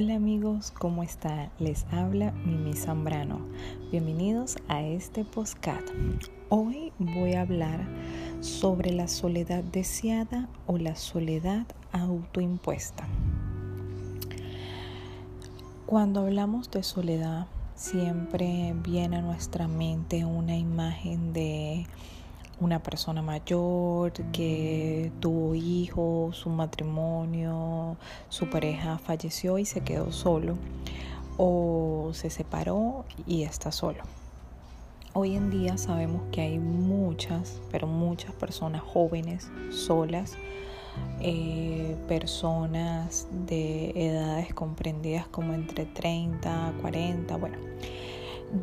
Hola amigos, ¿cómo está? Les habla Mimi Zambrano. Bienvenidos a este podcast. Hoy voy a hablar sobre la soledad deseada o la soledad autoimpuesta. Cuando hablamos de soledad, siempre viene a nuestra mente una imagen de una persona mayor que tuvo hijos, su matrimonio, su pareja falleció y se quedó solo o se separó y está solo. Hoy en día sabemos que hay muchas, pero muchas personas jóvenes solas, eh, personas de edades comprendidas como entre 30, 40, bueno,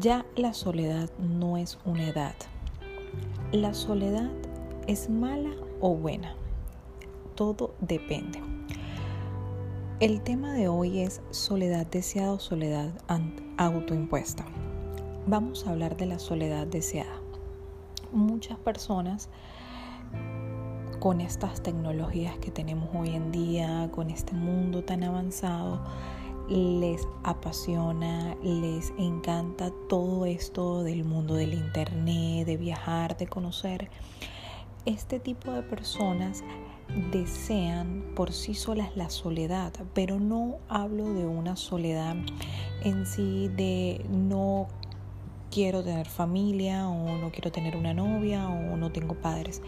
ya la soledad no es una edad, ¿La soledad es mala o buena? Todo depende. El tema de hoy es soledad deseada o soledad autoimpuesta. Vamos a hablar de la soledad deseada. Muchas personas con estas tecnologías que tenemos hoy en día, con este mundo tan avanzado, les apasiona, les encanta todo esto del mundo del internet, de viajar, de conocer. Este tipo de personas desean por sí solas la soledad, pero no hablo de una soledad en sí de no quiero tener familia o no quiero tener una novia o no tengo padres.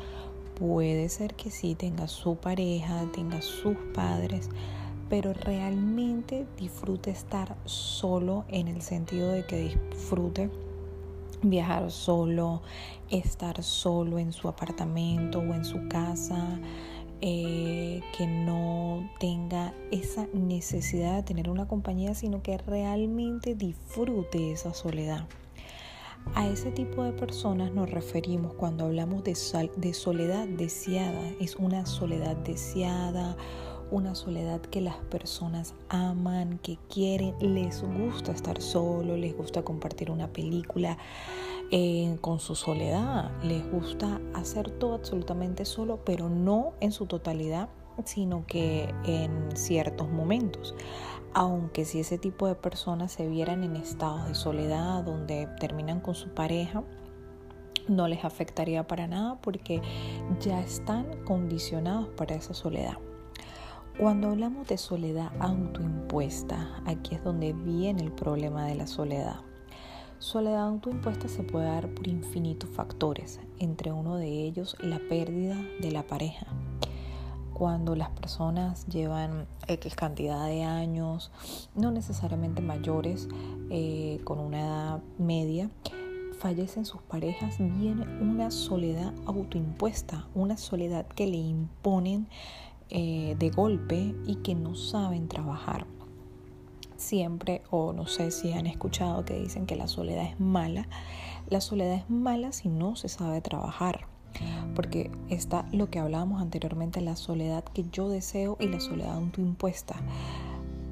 Puede ser que sí tenga su pareja, tenga sus padres, pero realmente disfrute estar solo en el sentido de que disfrute viajar solo, estar solo en su apartamento o en su casa, eh, que no tenga esa necesidad de tener una compañía, sino que realmente disfrute esa soledad. A ese tipo de personas nos referimos cuando hablamos de, de soledad deseada. Es una soledad deseada una soledad que las personas aman, que quieren, les gusta estar solo, les gusta compartir una película eh, con su soledad, les gusta hacer todo absolutamente solo, pero no en su totalidad, sino que en ciertos momentos. Aunque si ese tipo de personas se vieran en estados de soledad donde terminan con su pareja, no les afectaría para nada porque ya están condicionados para esa soledad. Cuando hablamos de soledad autoimpuesta, aquí es donde viene el problema de la soledad. Soledad autoimpuesta se puede dar por infinitos factores, entre uno de ellos la pérdida de la pareja. Cuando las personas llevan X cantidad de años, no necesariamente mayores, eh, con una edad media, fallecen sus parejas, viene una soledad autoimpuesta, una soledad que le imponen eh, de golpe y que no saben trabajar. Siempre, o no sé si han escuchado que dicen que la soledad es mala, la soledad es mala si no se sabe trabajar. Porque está lo que hablábamos anteriormente, la soledad que yo deseo y la soledad autoimpuesta.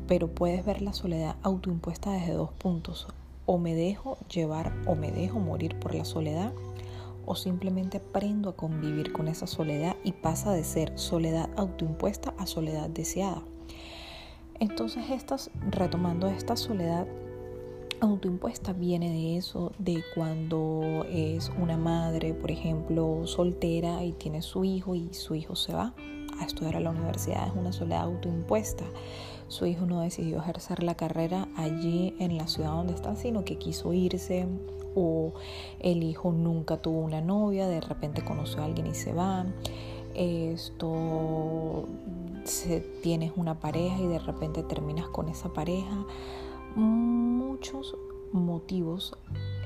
Pero puedes ver la soledad autoimpuesta desde dos puntos. O me dejo llevar o me dejo morir por la soledad o simplemente aprendo a convivir con esa soledad y pasa de ser soledad autoimpuesta a soledad deseada. Entonces, estas, retomando esta soledad autoimpuesta viene de eso, de cuando es una madre, por ejemplo, soltera y tiene su hijo y su hijo se va a estudiar a la universidad, es una soledad autoimpuesta. Su hijo no decidió ejercer la carrera allí en la ciudad donde está, sino que quiso irse o el hijo nunca tuvo una novia, de repente conoció a alguien y se va. Esto, se, tienes una pareja y de repente terminas con esa pareja. Muchos motivos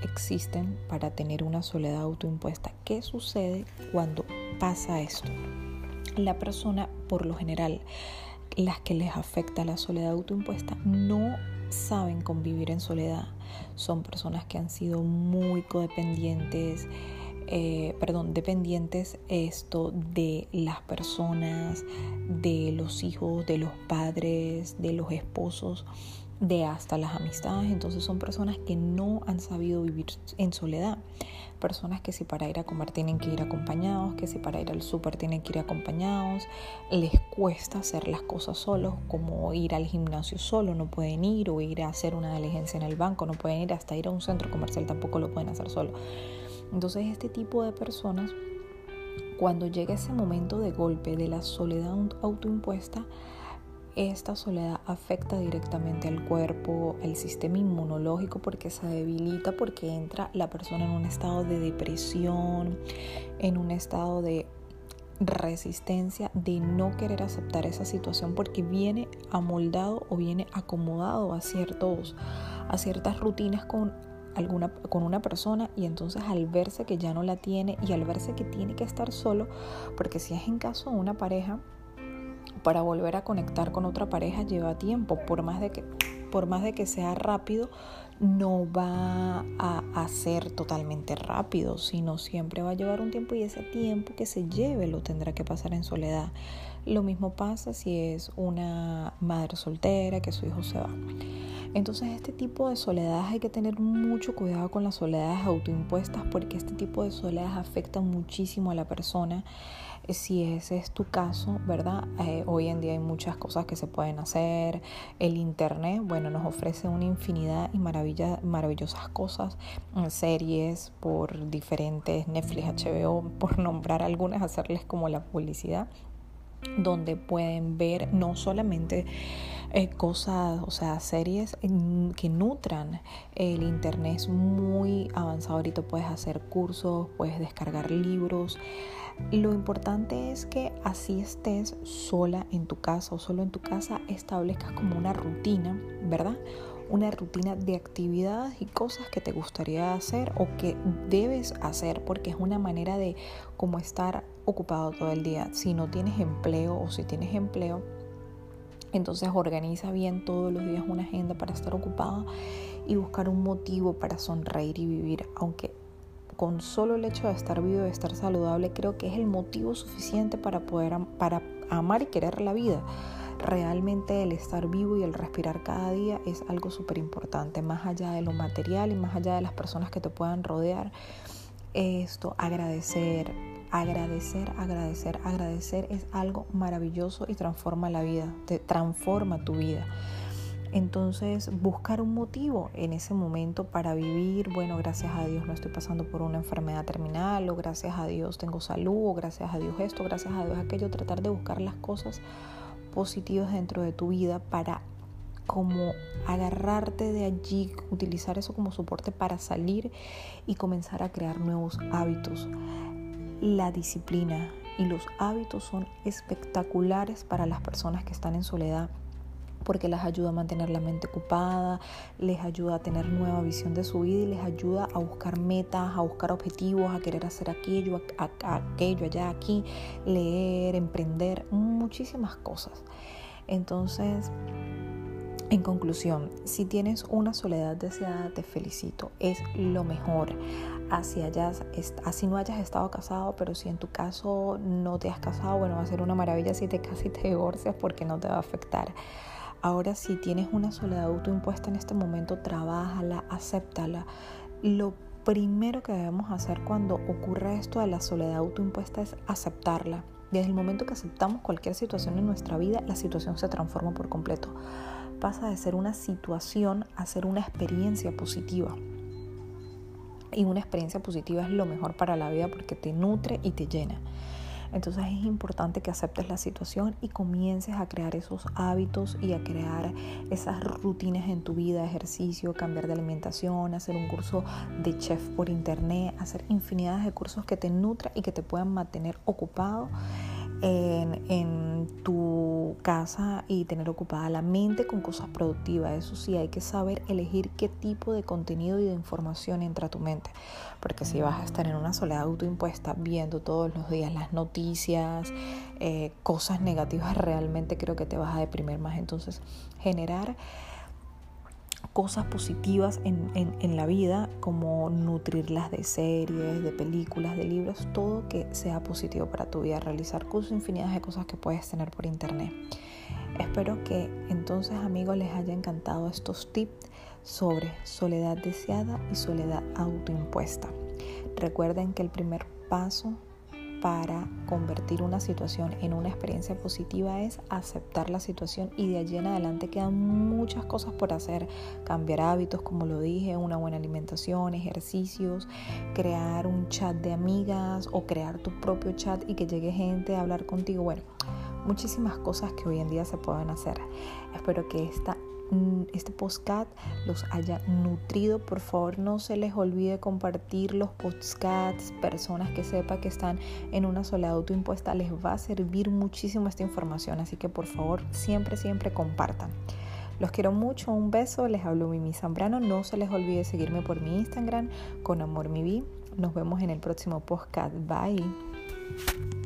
existen para tener una soledad autoimpuesta. ¿Qué sucede cuando pasa esto? La persona, por lo general, las que les afecta la soledad autoimpuesta, no saben convivir en soledad. Son personas que han sido muy codependientes, eh, perdón, dependientes esto de las personas, de los hijos, de los padres, de los esposos. De hasta las amistades. Entonces son personas que no han sabido vivir en soledad. Personas que si para ir a comer tienen que ir acompañados, que si para ir al súper tienen que ir acompañados, les cuesta hacer las cosas solos, como ir al gimnasio solo, no pueden ir, o ir a hacer una diligencia en el banco, no pueden ir, hasta ir a un centro comercial tampoco lo pueden hacer solo. Entonces este tipo de personas, cuando llega ese momento de golpe de la soledad autoimpuesta, esta soledad afecta directamente al cuerpo, al sistema inmunológico porque se debilita, porque entra la persona en un estado de depresión, en un estado de resistencia, de no querer aceptar esa situación porque viene amoldado o viene acomodado a ciertos a ciertas rutinas con alguna con una persona y entonces al verse que ya no la tiene y al verse que tiene que estar solo, porque si es en caso de una pareja, para volver a conectar con otra pareja lleva tiempo, por más de que, por más de que sea rápido, no va a, a, ser totalmente rápido, sino siempre va a llevar un tiempo y ese tiempo que se lleve lo tendrá que pasar en soledad. Lo mismo pasa si es una madre soltera que su hijo se va. Entonces este tipo de soledades hay que tener mucho cuidado con las soledades autoimpuestas porque este tipo de soledades afectan muchísimo a la persona si ese es tu caso, ¿verdad? Eh, hoy en día hay muchas cosas que se pueden hacer. El Internet, bueno, nos ofrece una infinidad y maravilla, maravillosas cosas, eh, series por diferentes Netflix, HBO, por nombrar algunas, hacerles como la publicidad donde pueden ver no solamente eh, cosas, o sea, series que nutran. El internet es muy avanzado, ahorita puedes hacer cursos, puedes descargar libros. Lo importante es que así estés sola en tu casa o solo en tu casa, establezcas como una rutina, ¿verdad? Una rutina de actividades y cosas que te gustaría hacer o que debes hacer porque es una manera de como estar ocupado todo el día. Si no tienes empleo o si tienes empleo, entonces organiza bien todos los días una agenda para estar ocupado y buscar un motivo para sonreír y vivir, aunque con solo el hecho de estar vivo, de estar saludable, creo que es el motivo suficiente para poder para amar y querer la vida. Realmente el estar vivo y el respirar cada día es algo súper importante, más allá de lo material y más allá de las personas que te puedan rodear. Esto, agradecer, agradecer, agradecer, agradecer es algo maravilloso y transforma la vida, te transforma tu vida. Entonces, buscar un motivo en ese momento para vivir, bueno, gracias a Dios no estoy pasando por una enfermedad terminal, o gracias a Dios tengo salud, o gracias a Dios esto, gracias a Dios aquello, tratar de buscar las cosas positivas dentro de tu vida para como agarrarte de allí, utilizar eso como soporte para salir y comenzar a crear nuevos hábitos. La disciplina y los hábitos son espectaculares para las personas que están en soledad porque les ayuda a mantener la mente ocupada, les ayuda a tener nueva visión de su vida y les ayuda a buscar metas, a buscar objetivos, a querer hacer aquello, aquello, allá, aquí, leer, emprender, muchísimas cosas. Entonces, en conclusión, si tienes una soledad deseada, te felicito, es lo mejor. Así, no hayas estado casado, pero si en tu caso no te has casado, bueno, va a ser una maravilla si te casas y te divorcias porque no te va a afectar. Ahora si tienes una soledad autoimpuesta en este momento, trabájala, acéptala. Lo primero que debemos hacer cuando ocurre esto de la soledad autoimpuesta es aceptarla. Desde el momento que aceptamos cualquier situación en nuestra vida, la situación se transforma por completo. Pasa de ser una situación a ser una experiencia positiva. Y una experiencia positiva es lo mejor para la vida porque te nutre y te llena. Entonces es importante que aceptes la situación y comiences a crear esos hábitos y a crear esas rutinas en tu vida, ejercicio, cambiar de alimentación, hacer un curso de chef por internet, hacer infinidad de cursos que te nutran y que te puedan mantener ocupado en, tu casa y tener ocupada la mente con cosas productivas. Eso sí, hay que saber elegir qué tipo de contenido y de información entra a tu mente. Porque si vas a estar en una soledad autoimpuesta viendo todos los días las noticias, eh, cosas negativas, realmente creo que te vas a deprimir más. Entonces, generar cosas positivas en, en, la vida, como nutrirlas de series, de películas, de libros, todo que sea positivo para tu vida, realizar cursos, infinidad de cosas que puedes tener por internet. Espero que entonces amigos les haya encantado estos tips sobre soledad deseada y soledad autoimpuesta. Recuerden que el primer paso para convertir una situación en una experiencia positiva es aceptar la situación y de allí en adelante quedan muchas cosas por hacer. Cambiar hábitos, como lo dije, una buena alimentación, ejercicios, crear un chat de amigas o crear tu propio chat y que llegue gente a hablar contigo. Bueno, muchísimas cosas que hoy en día se pueden hacer. Espero que esta este podcast los haya nutrido. Por favor, no se les olvide compartir los podcasts. Personas que sepan que están en una soledad autoimpuesta, les va a servir muchísimo esta información. Así que por favor, siempre, siempre compartan. Los quiero mucho, un beso, les hablo Mimi Zambrano. No se les olvide seguirme por mi Instagram con Amor Mi Nos vemos en el próximo podcast. Bye.